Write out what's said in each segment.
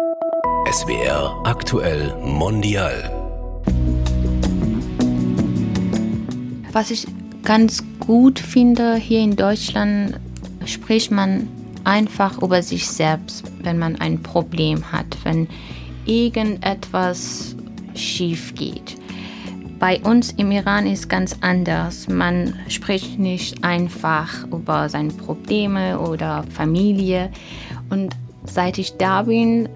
SWR aktuell mondial. Was ich ganz gut finde, hier in Deutschland spricht man einfach über sich selbst, wenn man ein Problem hat, wenn irgendetwas schief geht. Bei uns im Iran ist ganz anders. Man spricht nicht einfach über seine Probleme oder Familie. Und seit ich da bin,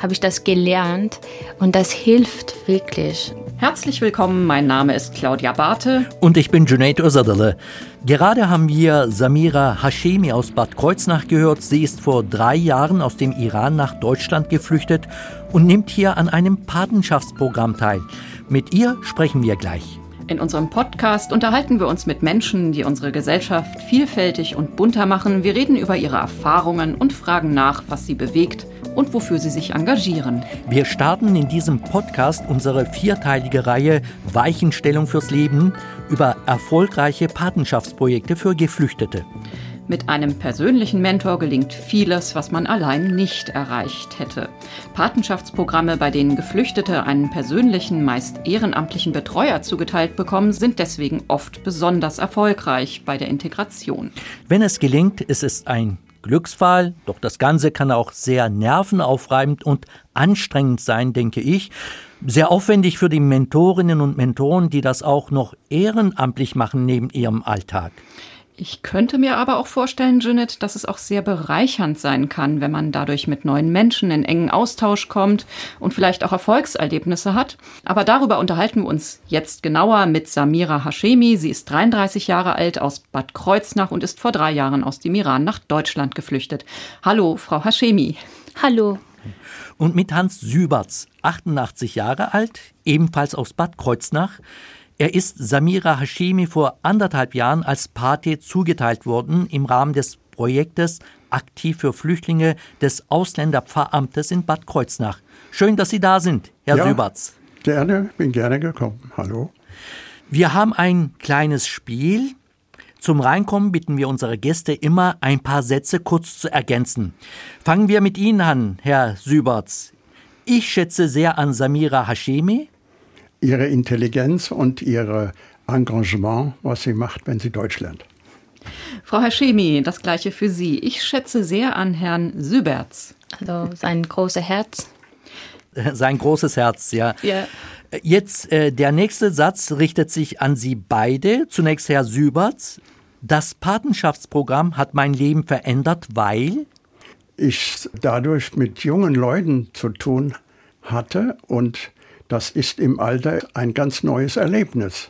habe ich das gelernt und das hilft wirklich. Herzlich willkommen, mein Name ist Claudia Barthe. Und ich bin Junaid Özadale. Gerade haben wir Samira Hashemi aus Bad Kreuznach gehört. Sie ist vor drei Jahren aus dem Iran nach Deutschland geflüchtet und nimmt hier an einem Patenschaftsprogramm teil. Mit ihr sprechen wir gleich. In unserem Podcast unterhalten wir uns mit Menschen, die unsere Gesellschaft vielfältig und bunter machen. Wir reden über ihre Erfahrungen und fragen nach, was sie bewegt und wofür sie sich engagieren. Wir starten in diesem Podcast unsere vierteilige Reihe Weichenstellung fürs Leben über erfolgreiche Patenschaftsprojekte für Geflüchtete. Mit einem persönlichen Mentor gelingt vieles, was man allein nicht erreicht hätte. Patenschaftsprogramme, bei denen Geflüchtete einen persönlichen, meist ehrenamtlichen Betreuer zugeteilt bekommen, sind deswegen oft besonders erfolgreich bei der Integration. Wenn es gelingt, ist es ein Glücksfall, doch das Ganze kann auch sehr nervenaufreibend und anstrengend sein, denke ich. Sehr aufwendig für die Mentorinnen und Mentoren, die das auch noch ehrenamtlich machen neben ihrem Alltag. Ich könnte mir aber auch vorstellen, Janet, dass es auch sehr bereichernd sein kann, wenn man dadurch mit neuen Menschen in engen Austausch kommt und vielleicht auch Erfolgserlebnisse hat. Aber darüber unterhalten wir uns jetzt genauer mit Samira Hashemi. Sie ist 33 Jahre alt aus Bad Kreuznach und ist vor drei Jahren aus dem Iran nach Deutschland geflüchtet. Hallo, Frau Hashemi. Hallo. Und mit Hans Süberts, 88 Jahre alt, ebenfalls aus Bad Kreuznach. Er ist Samira Hashemi vor anderthalb Jahren als Pate zugeteilt worden im Rahmen des Projektes Aktiv für Flüchtlinge des Ausländerpfarramtes in Bad Kreuznach. Schön, dass Sie da sind, Herr ja, Süberts. Gerne, bin gerne gekommen. Hallo. Wir haben ein kleines Spiel. Zum Reinkommen bitten wir unsere Gäste immer, ein paar Sätze kurz zu ergänzen. Fangen wir mit Ihnen an, Herr Süberts. Ich schätze sehr an Samira Hashemi ihre Intelligenz und ihr Engagement, was sie macht, wenn sie Deutsch lernt. Frau Hashemi, das gleiche für Sie. Ich schätze sehr an Herrn Süberts. Also sein großes Herz. Sein großes Herz, ja. ja. Jetzt äh, der nächste Satz richtet sich an Sie beide. Zunächst Herr Süberts. Das Patenschaftsprogramm hat mein Leben verändert, weil ich dadurch mit jungen Leuten zu tun hatte und das ist im Alter ein ganz neues Erlebnis.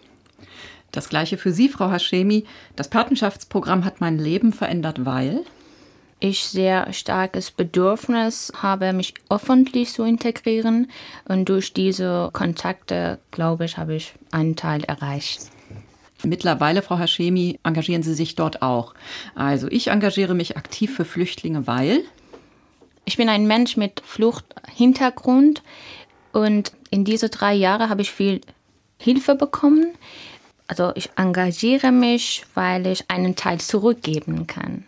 Das gleiche für Sie, Frau Hashemi. Das Patenschaftsprogramm hat mein Leben verändert, weil ich sehr starkes Bedürfnis habe, mich öffentlich zu integrieren. Und durch diese Kontakte, glaube ich, habe ich einen Teil erreicht. Mittlerweile, Frau Hashemi, engagieren Sie sich dort auch. Also ich engagiere mich aktiv für Flüchtlinge, weil ich bin ein Mensch mit Fluchthintergrund. Und in diese drei Jahre habe ich viel Hilfe bekommen. Also ich engagiere mich, weil ich einen Teil zurückgeben kann.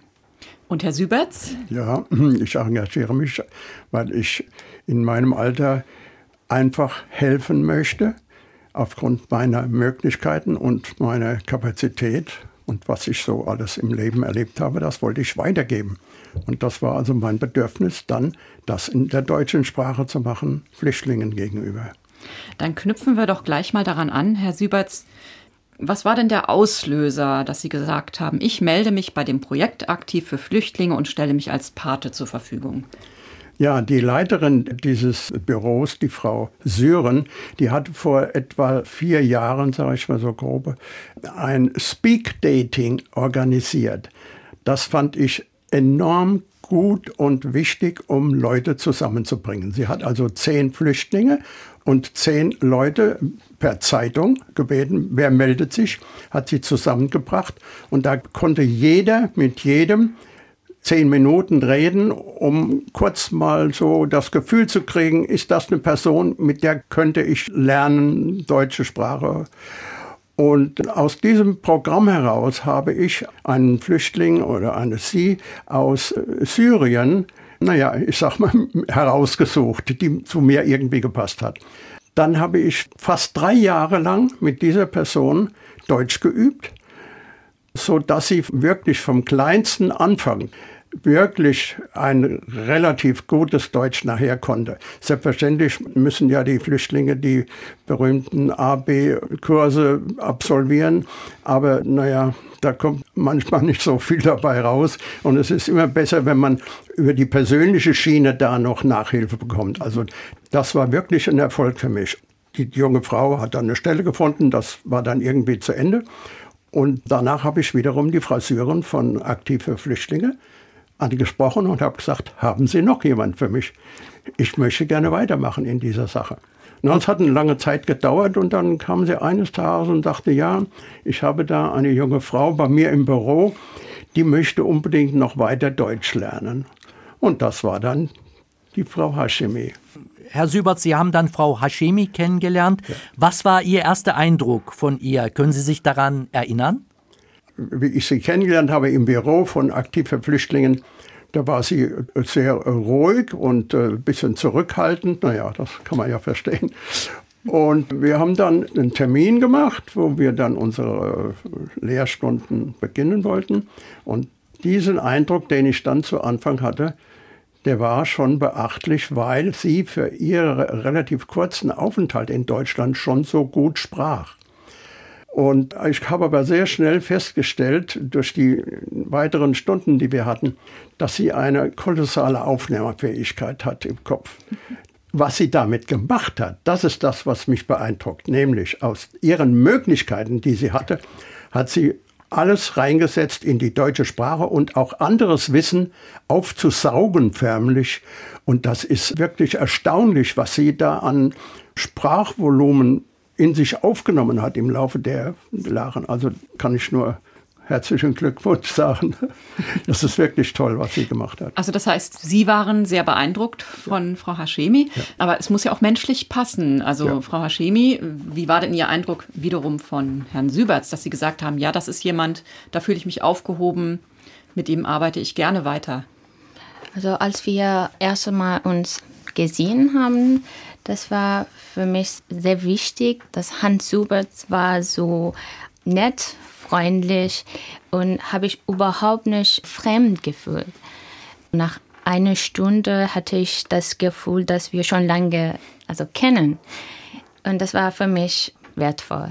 Und Herr Süberts? Ja, ich engagiere mich, weil ich in meinem Alter einfach helfen möchte, aufgrund meiner Möglichkeiten und meiner Kapazität und was ich so alles im Leben erlebt habe, das wollte ich weitergeben. Und das war also mein Bedürfnis, dann das in der deutschen Sprache zu machen, Flüchtlingen gegenüber. Dann knüpfen wir doch gleich mal daran an, Herr Süberts. Was war denn der Auslöser, dass Sie gesagt haben, ich melde mich bei dem Projekt aktiv für Flüchtlinge und stelle mich als Pate zur Verfügung? Ja, die Leiterin dieses Büros, die Frau Syren, die hatte vor etwa vier Jahren, sage ich mal so grob, ein Speak Dating organisiert. Das fand ich enorm gut und wichtig, um Leute zusammenzubringen. Sie hat also zehn Flüchtlinge und zehn Leute per Zeitung gebeten, wer meldet sich, hat sie zusammengebracht und da konnte jeder mit jedem zehn Minuten reden, um kurz mal so das Gefühl zu kriegen, ist das eine Person, mit der könnte ich lernen, deutsche Sprache und aus diesem Programm heraus habe ich einen Flüchtling oder eine Sie aus Syrien naja, ich sag mal, herausgesucht, die zu mir irgendwie gepasst hat. Dann habe ich fast drei Jahre lang mit dieser Person Deutsch geübt, so dass sie wirklich vom kleinsten Anfang wirklich ein relativ gutes Deutsch nachher konnte. Selbstverständlich müssen ja die Flüchtlinge die berühmten A-B-Kurse absolvieren, aber naja, da kommt manchmal nicht so viel dabei raus. Und es ist immer besser, wenn man über die persönliche Schiene da noch Nachhilfe bekommt. Also das war wirklich ein Erfolg für mich. Die junge Frau hat dann eine Stelle gefunden, das war dann irgendwie zu Ende. Und danach habe ich wiederum die Frau Syren von Aktive Flüchtlinge angesprochen und habe gesagt, haben Sie noch jemand für mich? Ich möchte gerne weitermachen in dieser Sache. Na, es hat eine lange Zeit gedauert und dann kam sie eines Tages und sagte, ja, ich habe da eine junge Frau bei mir im Büro, die möchte unbedingt noch weiter Deutsch lernen. Und das war dann die Frau Hashemi. Herr Sübert, Sie haben dann Frau Hashemi kennengelernt. Ja. Was war Ihr erster Eindruck von ihr? Können Sie sich daran erinnern? Wie ich sie kennengelernt habe im Büro von Aktiv für Flüchtlingen, da war sie sehr ruhig und ein äh, bisschen zurückhaltend. Naja, das kann man ja verstehen. Und wir haben dann einen Termin gemacht, wo wir dann unsere äh, Lehrstunden beginnen wollten. Und diesen Eindruck, den ich dann zu Anfang hatte, der war schon beachtlich, weil sie für ihren relativ kurzen Aufenthalt in Deutschland schon so gut sprach. Und ich habe aber sehr schnell festgestellt, durch die weiteren Stunden, die wir hatten, dass sie eine kolossale Aufnahmefähigkeit hat im Kopf. Was sie damit gemacht hat, das ist das, was mich beeindruckt. Nämlich aus ihren Möglichkeiten, die sie hatte, hat sie alles reingesetzt in die deutsche Sprache und auch anderes Wissen aufzusaugen förmlich. Und das ist wirklich erstaunlich, was sie da an Sprachvolumen in sich aufgenommen hat im Laufe der Jahre. Also kann ich nur herzlichen Glückwunsch sagen. Das ist wirklich toll, was sie gemacht hat. Also das heißt, Sie waren sehr beeindruckt von ja. Frau Hashemi, ja. aber es muss ja auch menschlich passen. Also ja. Frau Hashemi, wie war denn Ihr Eindruck wiederum von Herrn Süberts, dass Sie gesagt haben, ja, das ist jemand, da fühle ich mich aufgehoben, mit ihm arbeite ich gerne weiter? Also als wir erst einmal uns gesehen haben, das war für mich sehr wichtig. dass Hans Suberts war so nett, freundlich und habe ich überhaupt nicht fremd gefühlt. Nach einer Stunde hatte ich das Gefühl, dass wir schon lange also kennen. Und das war für mich wertvoll.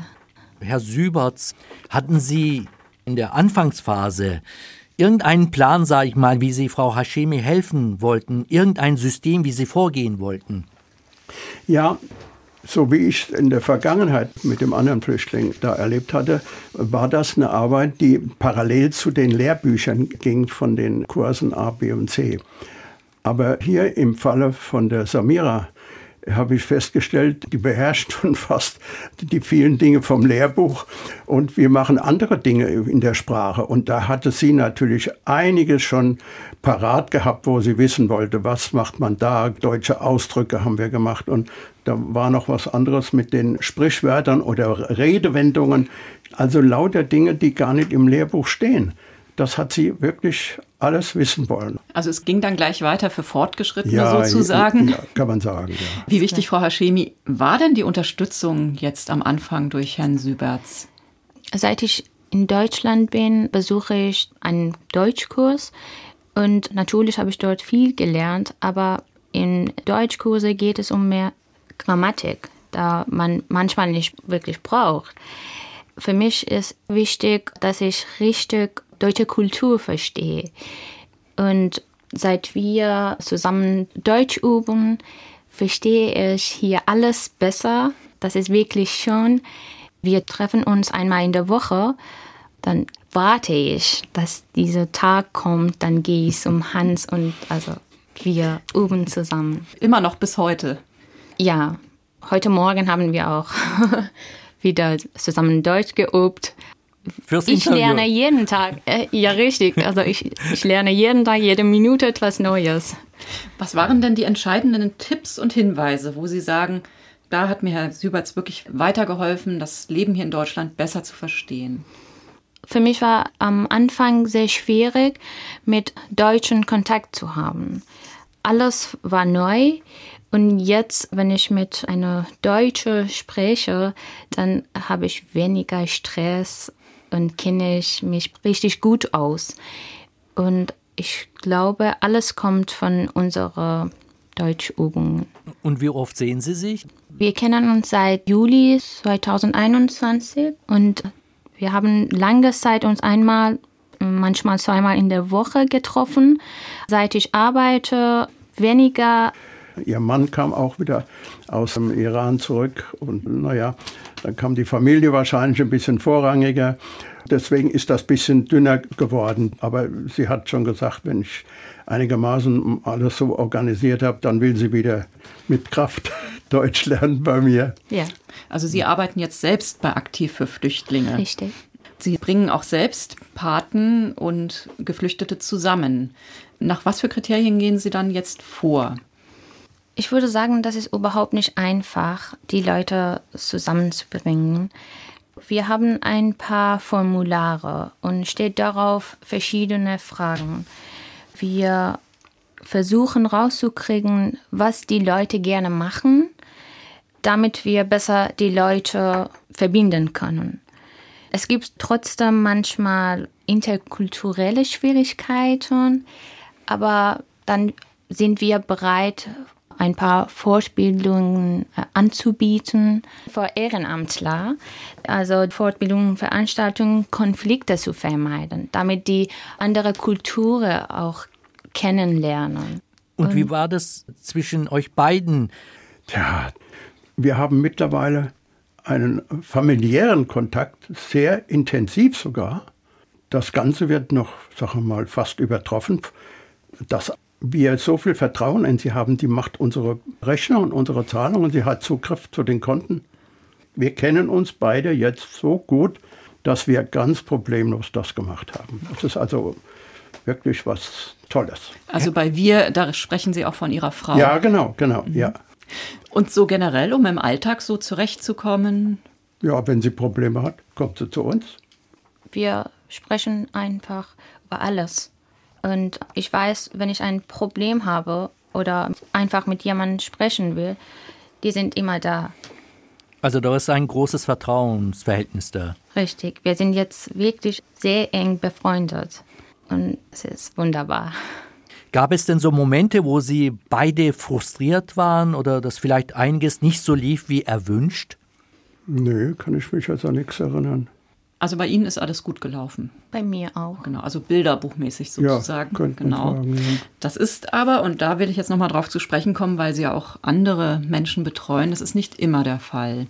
Herr Süberts, hatten Sie in der Anfangsphase irgendeinen Plan, sage ich mal, wie Sie Frau Hashemi helfen wollten, irgendein System, wie Sie vorgehen wollten? Ja, so wie ich in der Vergangenheit mit dem anderen Flüchtling da erlebt hatte, war das eine Arbeit, die parallel zu den Lehrbüchern ging von den Kursen A, B und C. Aber hier im Falle von der Samira habe ich festgestellt, die beherrscht schon fast die vielen Dinge vom Lehrbuch und wir machen andere Dinge in der Sprache. Und da hatte sie natürlich einiges schon parat gehabt, wo sie wissen wollte, was macht man da. Deutsche Ausdrücke haben wir gemacht und da war noch was anderes mit den Sprichwörtern oder Redewendungen. Also lauter Dinge, die gar nicht im Lehrbuch stehen. Das hat sie wirklich alles wissen wollen. Also es ging dann gleich weiter für Fortgeschrittene ja, sozusagen. Ja, kann man sagen. Ja. Wie wichtig, Frau Hashemi, war denn die Unterstützung jetzt am Anfang durch Herrn Süberts? Seit ich in Deutschland bin, besuche ich einen Deutschkurs und natürlich habe ich dort viel gelernt, aber in Deutschkurse geht es um mehr Grammatik, da man manchmal nicht wirklich braucht. Für mich ist wichtig, dass ich richtig deutsche Kultur verstehe. Und seit wir zusammen Deutsch üben, verstehe ich hier alles besser. Das ist wirklich schön. Wir treffen uns einmal in der Woche. Dann warte ich, dass dieser Tag kommt. Dann gehe ich zum Hans und also wir üben zusammen. Immer noch bis heute. Ja, heute Morgen haben wir auch wieder zusammen Deutsch geübt. Fürs ich Interview. lerne jeden Tag. Äh, ja, richtig. Also ich, ich lerne jeden Tag, jede Minute etwas Neues. Was waren denn die entscheidenden Tipps und Hinweise, wo Sie sagen, da hat mir Herr Süberts wirklich weitergeholfen, das Leben hier in Deutschland besser zu verstehen? Für mich war am Anfang sehr schwierig, mit Deutschen Kontakt zu haben. alles war neu. Und jetzt, wenn ich mit einer Deutschen spreche, dann habe ich weniger Stress und kenne ich mich richtig gut aus. Und ich glaube, alles kommt von unserer Deutschübung. Und wie oft sehen Sie sich? Wir kennen uns seit Juli 2021 und wir haben lange Zeit uns einmal, manchmal zweimal in der Woche getroffen. Seit ich arbeite, weniger. Ihr Mann kam auch wieder aus dem Iran zurück und naja, dann kam die Familie wahrscheinlich ein bisschen vorrangiger. Deswegen ist das ein bisschen dünner geworden. Aber sie hat schon gesagt, wenn ich einigermaßen alles so organisiert habe, dann will sie wieder mit Kraft Deutsch lernen bei mir. Ja. Also Sie arbeiten jetzt selbst bei Aktiv für Flüchtlinge. Richtig. Sie bringen auch selbst Paten und Geflüchtete zusammen. Nach was für Kriterien gehen Sie dann jetzt vor? Ich würde sagen, das ist überhaupt nicht einfach, die Leute zusammenzubringen. Wir haben ein paar Formulare und steht darauf verschiedene Fragen. Wir versuchen rauszukriegen, was die Leute gerne machen, damit wir besser die Leute verbinden können. Es gibt trotzdem manchmal interkulturelle Schwierigkeiten, aber dann sind wir bereit, ein paar Fortbildungen äh, anzubieten für Ehrenamtler, also Fortbildungen, Veranstaltungen, Konflikte zu vermeiden, damit die andere Kulturen auch kennenlernen. Und, Und wie war das zwischen euch beiden? Ja, wir haben mittlerweile einen familiären Kontakt, sehr intensiv sogar. Das Ganze wird noch, sagen wir mal, fast übertroffen. Das wir so viel Vertrauen in sie haben, die macht unsere Rechner und unsere Zahlungen, sie hat Zugriff zu den Konten. Wir kennen uns beide jetzt so gut, dass wir ganz problemlos das gemacht haben. Das ist also wirklich was Tolles. Also bei wir, da sprechen Sie auch von Ihrer Frau. Ja, genau, genau, mhm. ja. Und so generell, um im Alltag so zurechtzukommen? Ja, wenn sie Probleme hat, kommt sie zu uns. Wir sprechen einfach über alles. Und ich weiß, wenn ich ein Problem habe oder einfach mit jemandem sprechen will, die sind immer da. Also da ist ein großes Vertrauensverhältnis da. Richtig. Wir sind jetzt wirklich sehr eng befreundet. Und es ist wunderbar. Gab es denn so Momente, wo Sie beide frustriert waren oder dass vielleicht einiges nicht so lief wie erwünscht? Nö, kann ich mich also an nichts erinnern. Also bei Ihnen ist alles gut gelaufen. Bei mir auch. Genau, also bilderbuchmäßig sozusagen. Ja, genau. Sagen, ja. Das ist aber, und da will ich jetzt nochmal drauf zu sprechen kommen, weil Sie ja auch andere Menschen betreuen, das ist nicht immer der Fall.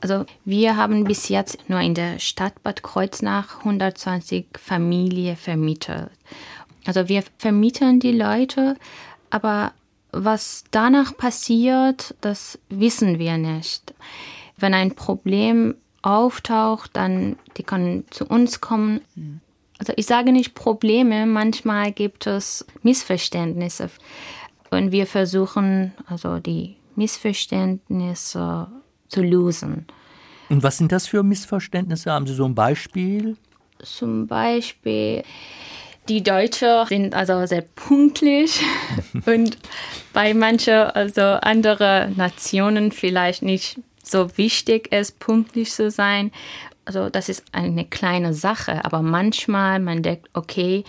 Also wir haben bis jetzt nur in der Stadt Bad Kreuznach 120 Familien vermietet. Also wir vermieten die Leute, aber was danach passiert, das wissen wir nicht. Wenn ein Problem auftaucht, dann die können zu uns kommen. Also ich sage nicht Probleme, manchmal gibt es Missverständnisse und wir versuchen also die Missverständnisse zu lösen. Und was sind das für Missverständnisse? Haben Sie so ein Beispiel? Zum Beispiel die Deutschen sind also sehr pünktlich und bei manchen also andere Nationen vielleicht nicht so wichtig ist, pünktlich zu sein. Also das ist eine kleine Sache, aber manchmal man denkt, okay,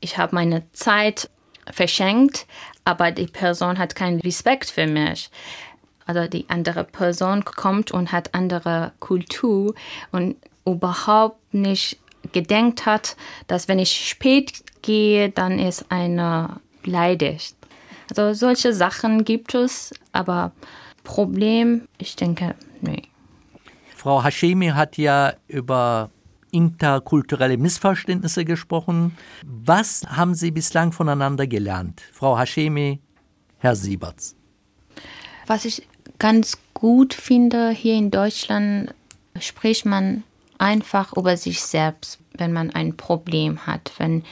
ich habe meine Zeit verschenkt, aber die Person hat keinen Respekt für mich. Also die andere Person kommt und hat andere Kultur und überhaupt nicht gedenkt hat, dass wenn ich spät gehe, dann ist einer beleidigt. Also solche Sachen gibt es, aber Problem, ich denke, nee. Frau Hashemi hat ja über interkulturelle Missverständnisse gesprochen. Was haben Sie bislang voneinander gelernt? Frau Hashemi, Herr Sieberts. Was ich ganz gut finde, hier in Deutschland spricht man einfach über sich selbst, wenn man ein Problem hat, wenn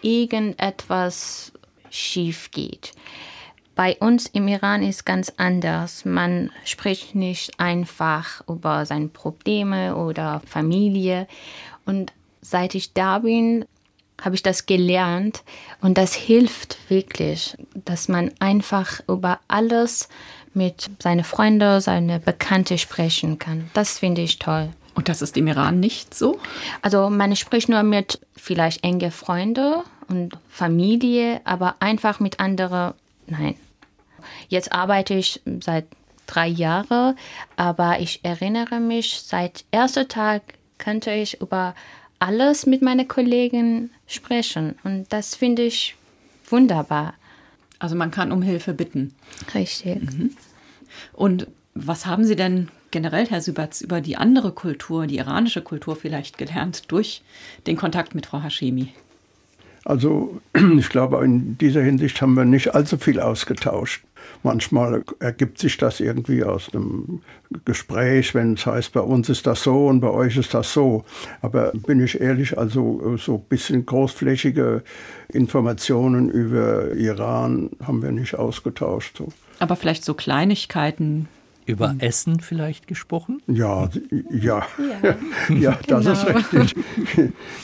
irgendetwas schief geht. Bei uns im Iran ist ganz anders. Man spricht nicht einfach über seine Probleme oder Familie. Und seit ich da bin, habe ich das gelernt und das hilft wirklich, dass man einfach über alles mit seinen Freunden, seine Bekannte sprechen kann. Das finde ich toll. Und das ist im Iran nicht so? Also man spricht nur mit vielleicht enge Freunde und Familie, aber einfach mit anderen, nein. Jetzt arbeite ich seit drei Jahren, aber ich erinnere mich, seit erster Tag könnte ich über alles mit meinen Kollegen sprechen. Und das finde ich wunderbar. Also man kann um Hilfe bitten. Richtig. Mhm. Und was haben Sie denn generell, Herr Süberts, über die andere Kultur, die iranische Kultur vielleicht gelernt durch den Kontakt mit Frau Hashemi? Also ich glaube, in dieser Hinsicht haben wir nicht allzu viel ausgetauscht. Manchmal ergibt sich das irgendwie aus einem Gespräch, wenn es heißt, bei uns ist das so und bei euch ist das so. Aber bin ich ehrlich, also so ein bisschen großflächige Informationen über Iran haben wir nicht ausgetauscht. So. Aber vielleicht so Kleinigkeiten, über hm. Essen vielleicht gesprochen? Ja, ja, ja, ja das genau. ist richtig.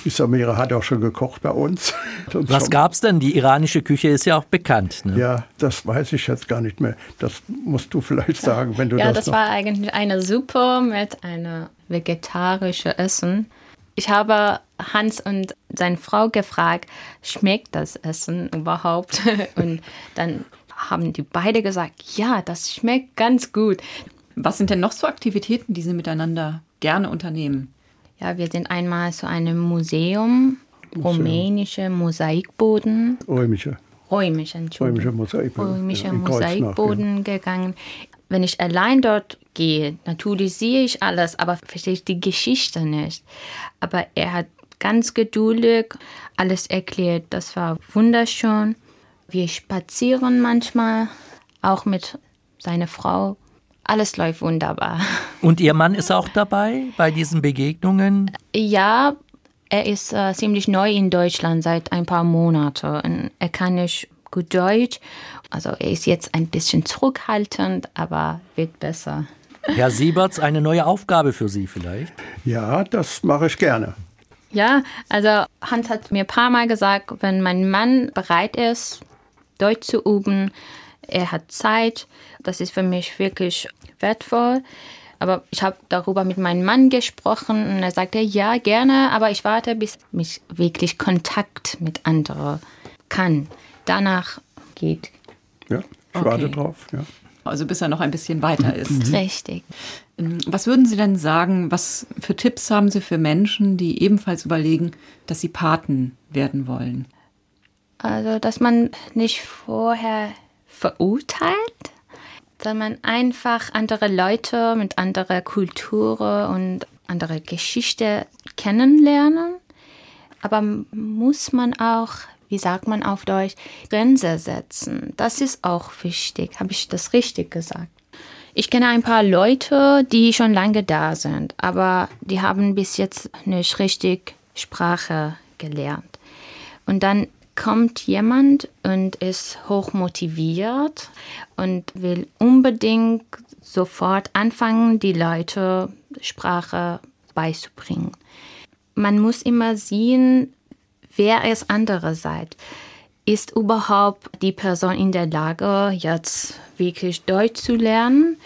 Die Samira hat auch schon gekocht bei uns. Was gab es denn? Die iranische Küche ist ja auch bekannt. Ne? Ja, das weiß ich jetzt gar nicht mehr. Das musst du vielleicht sagen, wenn du ja, das. Ja, das war eigentlich eine Suppe mit einem vegetarischen Essen. Ich habe Hans und seine Frau gefragt, schmeckt das Essen überhaupt? Und dann haben die beide gesagt, ja, das schmeckt ganz gut. Was sind denn noch so Aktivitäten, die Sie miteinander gerne unternehmen? Ja, wir sind einmal zu einem Museum, rumänische Mosaikboden. Römische. Römische, Römische Mosaikboden. Römische ja, Mosaikboden ja. gegangen. Wenn ich allein dort gehe, natürlich sehe ich alles, aber verstehe ich die Geschichte nicht. Aber er hat ganz geduldig alles erklärt. Das war wunderschön. Wir spazieren manchmal, auch mit seiner Frau. Alles läuft wunderbar. Und Ihr Mann ist auch dabei bei diesen Begegnungen? Ja, er ist äh, ziemlich neu in Deutschland seit ein paar Monaten. Er kann nicht gut Deutsch. Also er ist jetzt ein bisschen zurückhaltend, aber wird besser. Herr Sieberts, eine neue Aufgabe für Sie vielleicht? Ja, das mache ich gerne. Ja, also Hans hat mir ein paar Mal gesagt, wenn mein Mann bereit ist, Deutsch zu üben. Er hat Zeit. Das ist für mich wirklich wertvoll. Aber ich habe darüber mit meinem Mann gesprochen und er sagte, ja, gerne, aber ich warte, bis ich wirklich Kontakt mit anderen kann. Danach geht. Ja, ich okay. warte drauf, ja. Also bis er noch ein bisschen weiter ist. Mhm. Richtig. Ähm, was würden Sie denn sagen, was für Tipps haben Sie für Menschen, die ebenfalls überlegen, dass sie Paten werden wollen? Also, dass man nicht vorher verurteilt, sondern einfach andere Leute mit anderer Kultur und anderer Geschichte kennenlernen. Aber muss man auch, wie sagt man auf Deutsch, Grenze setzen. Das ist auch wichtig. Habe ich das richtig gesagt? Ich kenne ein paar Leute, die schon lange da sind, aber die haben bis jetzt nicht richtig Sprache gelernt. Und dann kommt jemand und ist hoch motiviert und will unbedingt sofort anfangen, die Leute Sprache beizubringen. Man muss immer sehen, wer ist andererseits. Ist überhaupt die Person in der Lage, jetzt wirklich Deutsch zu lernen?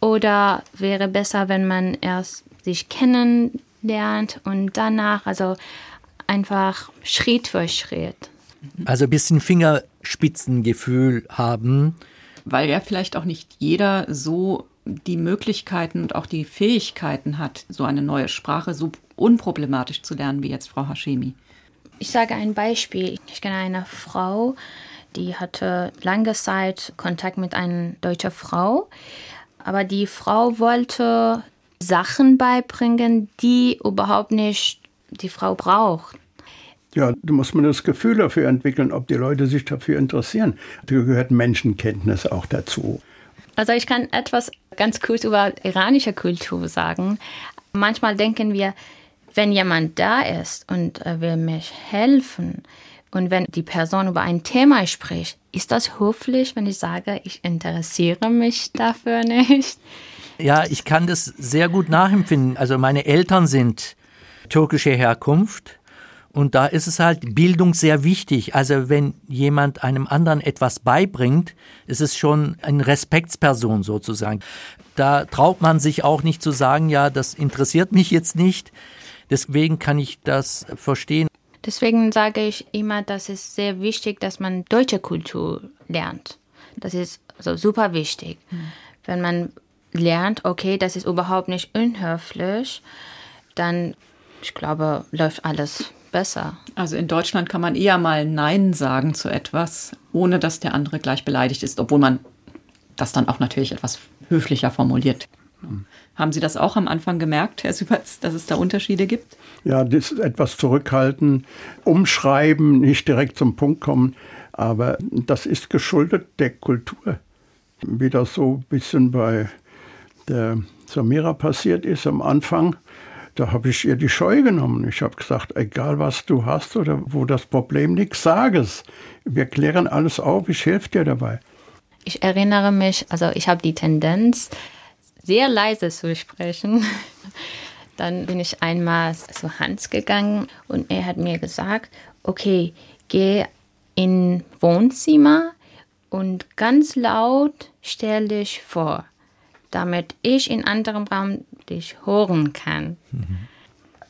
Oder wäre besser, wenn man erst sich kennenlernt und danach, also einfach Schritt für Schritt. Also ein bisschen Fingerspitzengefühl haben. Weil ja vielleicht auch nicht jeder so die Möglichkeiten und auch die Fähigkeiten hat, so eine neue Sprache so unproblematisch zu lernen wie jetzt Frau Hashemi. Ich sage ein Beispiel. Ich kenne eine Frau, die hatte lange Zeit Kontakt mit einer deutschen Frau, aber die Frau wollte Sachen beibringen, die überhaupt nicht die Frau braucht. Ja, da muss man das Gefühl dafür entwickeln, ob die Leute sich dafür interessieren. Da gehört Menschenkenntnis auch dazu. Also ich kann etwas ganz kurz über iranische Kultur sagen. Manchmal denken wir, wenn jemand da ist und will mich helfen und wenn die Person über ein Thema spricht, ist das höflich, wenn ich sage, ich interessiere mich dafür nicht? Ja, ich kann das sehr gut nachempfinden. Also meine Eltern sind türkischer Herkunft Und da ist es halt Bildung sehr wichtig. Also wenn jemand einem anderen etwas beibringt, ist es schon eine Respektsperson sozusagen. Da traut man sich auch nicht zu sagen, ja, das interessiert mich jetzt nicht. Deswegen kann ich das verstehen. Deswegen sage ich immer, dass es sehr wichtig, dass man deutsche Kultur lernt. Das ist also super wichtig. Mhm. Wenn man lernt, okay, das ist überhaupt nicht unhöflich, dann, ich glaube, läuft alles besser. Also in Deutschland kann man eher mal Nein sagen zu etwas, ohne dass der andere gleich beleidigt ist, obwohl man das dann auch natürlich etwas höflicher formuliert. Mhm. Haben Sie das auch am Anfang gemerkt, Herr Süberts, dass es da Unterschiede gibt? Ja, das etwas zurückhalten, umschreiben, nicht direkt zum Punkt kommen. Aber das ist geschuldet der Kultur. Wie das so ein bisschen bei der Samira passiert ist am Anfang, da habe ich ihr die Scheu genommen. Ich habe gesagt, egal was du hast oder wo das Problem liegt, sag es. Wir klären alles auf, ich helfe dir dabei. Ich erinnere mich, also ich habe die Tendenz, sehr leise zu sprechen. Dann bin ich einmal zu Hans gegangen und er hat mir gesagt, okay, geh in Wohnzimmer und ganz laut stell dich vor, damit ich in anderem Raum dich hören kann. Mhm.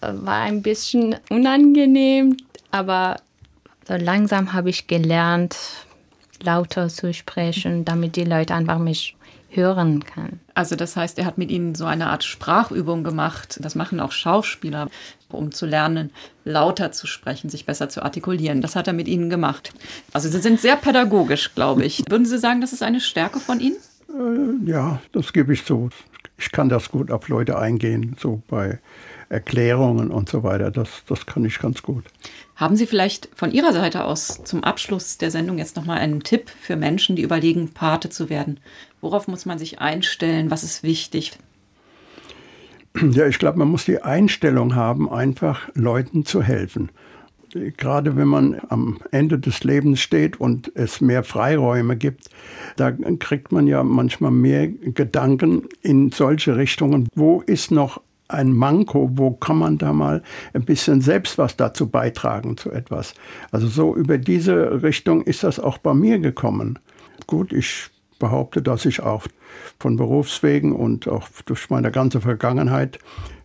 War ein bisschen unangenehm, aber so langsam habe ich gelernt, lauter zu sprechen, damit die Leute einfach mich hören kann. Also das heißt, er hat mit Ihnen so eine Art Sprachübung gemacht. Das machen auch Schauspieler, um zu lernen, lauter zu sprechen, sich besser zu artikulieren. Das hat er mit Ihnen gemacht. Also Sie sind sehr pädagogisch, glaube ich. Würden Sie sagen, das ist eine Stärke von Ihnen? Äh, ja, das gebe ich zu. Ich kann das gut auf Leute eingehen, so bei Erklärungen und so weiter. Das, das kann ich ganz gut. Haben Sie vielleicht von Ihrer Seite aus zum Abschluss der Sendung jetzt nochmal einen Tipp für Menschen, die überlegen, Pate zu werden? Worauf muss man sich einstellen? Was ist wichtig? Ja, ich glaube, man muss die Einstellung haben, einfach Leuten zu helfen. Gerade wenn man am Ende des Lebens steht und es mehr Freiräume gibt, da kriegt man ja manchmal mehr Gedanken in solche Richtungen. Wo ist noch ein Manko, wo kann man da mal ein bisschen selbst was dazu beitragen zu etwas. Also so über diese Richtung ist das auch bei mir gekommen. Gut, ich behaupte, dass ich auch von Berufswegen und auch durch meine ganze Vergangenheit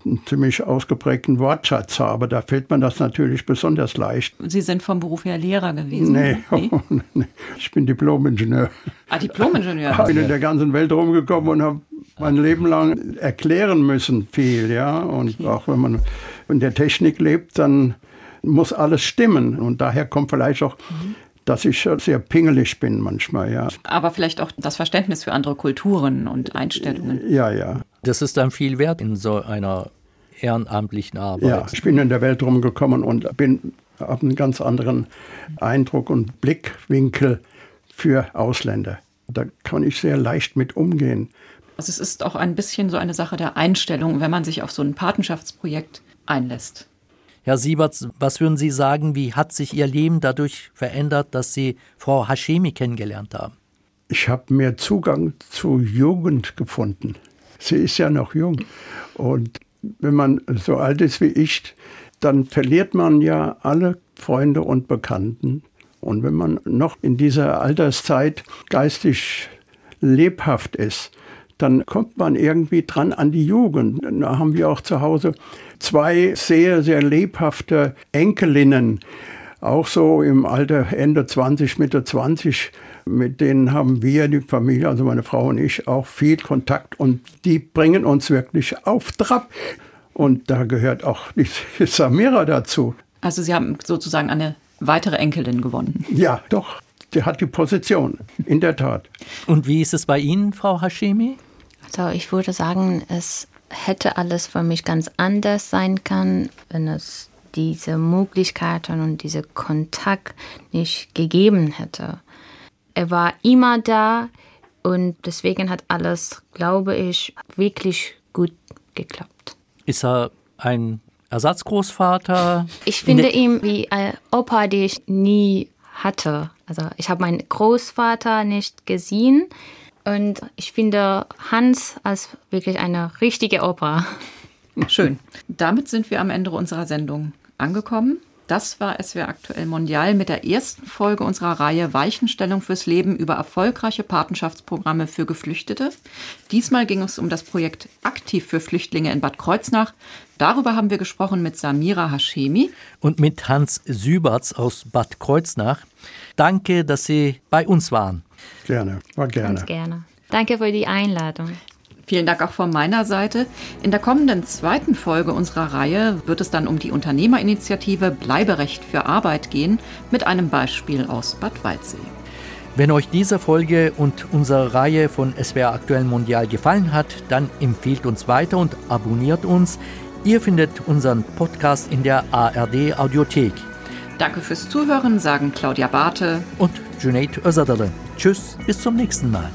einen ziemlich ausgeprägten Wortschatz habe. Da fällt man das natürlich besonders leicht. Sie sind vom Beruf her Lehrer gewesen? Nee, nee? Oh, nee. ich bin Diplomingenieur. Ah, Diplomingenieur? Ich bin in der ganzen Welt rumgekommen und habe mein Leben lang erklären müssen viel, ja. Und okay. auch wenn man in der Technik lebt, dann muss alles stimmen. Und daher kommt vielleicht auch mhm dass ich sehr pingelig bin manchmal, ja. Aber vielleicht auch das Verständnis für andere Kulturen und Einstellungen. Ja, ja. Das ist dann viel wert in so einer ehrenamtlichen Arbeit. Ja, ich bin in der Welt rumgekommen und bin habe einen ganz anderen Eindruck und Blickwinkel für Ausländer. Da kann ich sehr leicht mit umgehen. Also es ist auch ein bisschen so eine Sache der Einstellung, wenn man sich auf so ein Patenschaftsprojekt einlässt. Herr Sieberts, was würden Sie sagen, wie hat sich Ihr Leben dadurch verändert, dass Sie Frau Hashemi kennengelernt haben? Ich habe mehr Zugang zur Jugend gefunden. Sie ist ja noch jung. Und wenn man so alt ist wie ich, dann verliert man ja alle Freunde und Bekannten. Und wenn man noch in dieser Alterszeit geistig lebhaft ist, dann kommt man irgendwie dran an die Jugend. Da haben wir auch zu Hause zwei sehr, sehr lebhafte Enkelinnen, auch so im Alter Ende 20, Mitte 20. Mit denen haben wir, die Familie, also meine Frau und ich, auch viel Kontakt und die bringen uns wirklich auf Trab. Und da gehört auch die Samira dazu. Also Sie haben sozusagen eine weitere Enkelin gewonnen. Ja, doch. Sie hat die Position, in der Tat. Und wie ist es bei Ihnen, Frau Hashemi? Also ich würde sagen, es hätte alles für mich ganz anders sein können, wenn es diese Möglichkeiten und diese Kontakt nicht gegeben hätte. Er war immer da und deswegen hat alles, glaube ich, wirklich gut geklappt. Ist er ein Ersatzgroßvater? Ich finde ihn wie ein Opa, den ich nie hatte. Also ich habe meinen Großvater nicht gesehen und ich finde Hans als wirklich eine richtige Oper. Schön. Damit sind wir am Ende unserer Sendung angekommen. Das war SWR aktuell Mondial mit der ersten Folge unserer Reihe Weichenstellung fürs Leben über erfolgreiche Patenschaftsprogramme für Geflüchtete. Diesmal ging es um das Projekt Aktiv für Flüchtlinge in Bad Kreuznach. Darüber haben wir gesprochen mit Samira Hashemi und mit Hans Süberts aus Bad Kreuznach. Danke, dass Sie bei uns waren. Gerne, war gerne. Ganz gerne. Danke für die Einladung. Vielen Dank auch von meiner Seite. In der kommenden zweiten Folge unserer Reihe wird es dann um die Unternehmerinitiative Bleiberecht für Arbeit gehen, mit einem Beispiel aus Bad Waldsee. Wenn euch diese Folge und unsere Reihe von SWR Aktuell Mondial gefallen hat, dann empfehlt uns weiter und abonniert uns. Ihr findet unseren Podcast in der ARD Audiothek. Danke fürs Zuhören, sagen Claudia Barthe und Junaid Özadale. Tschüss, bis zum nächsten Mal.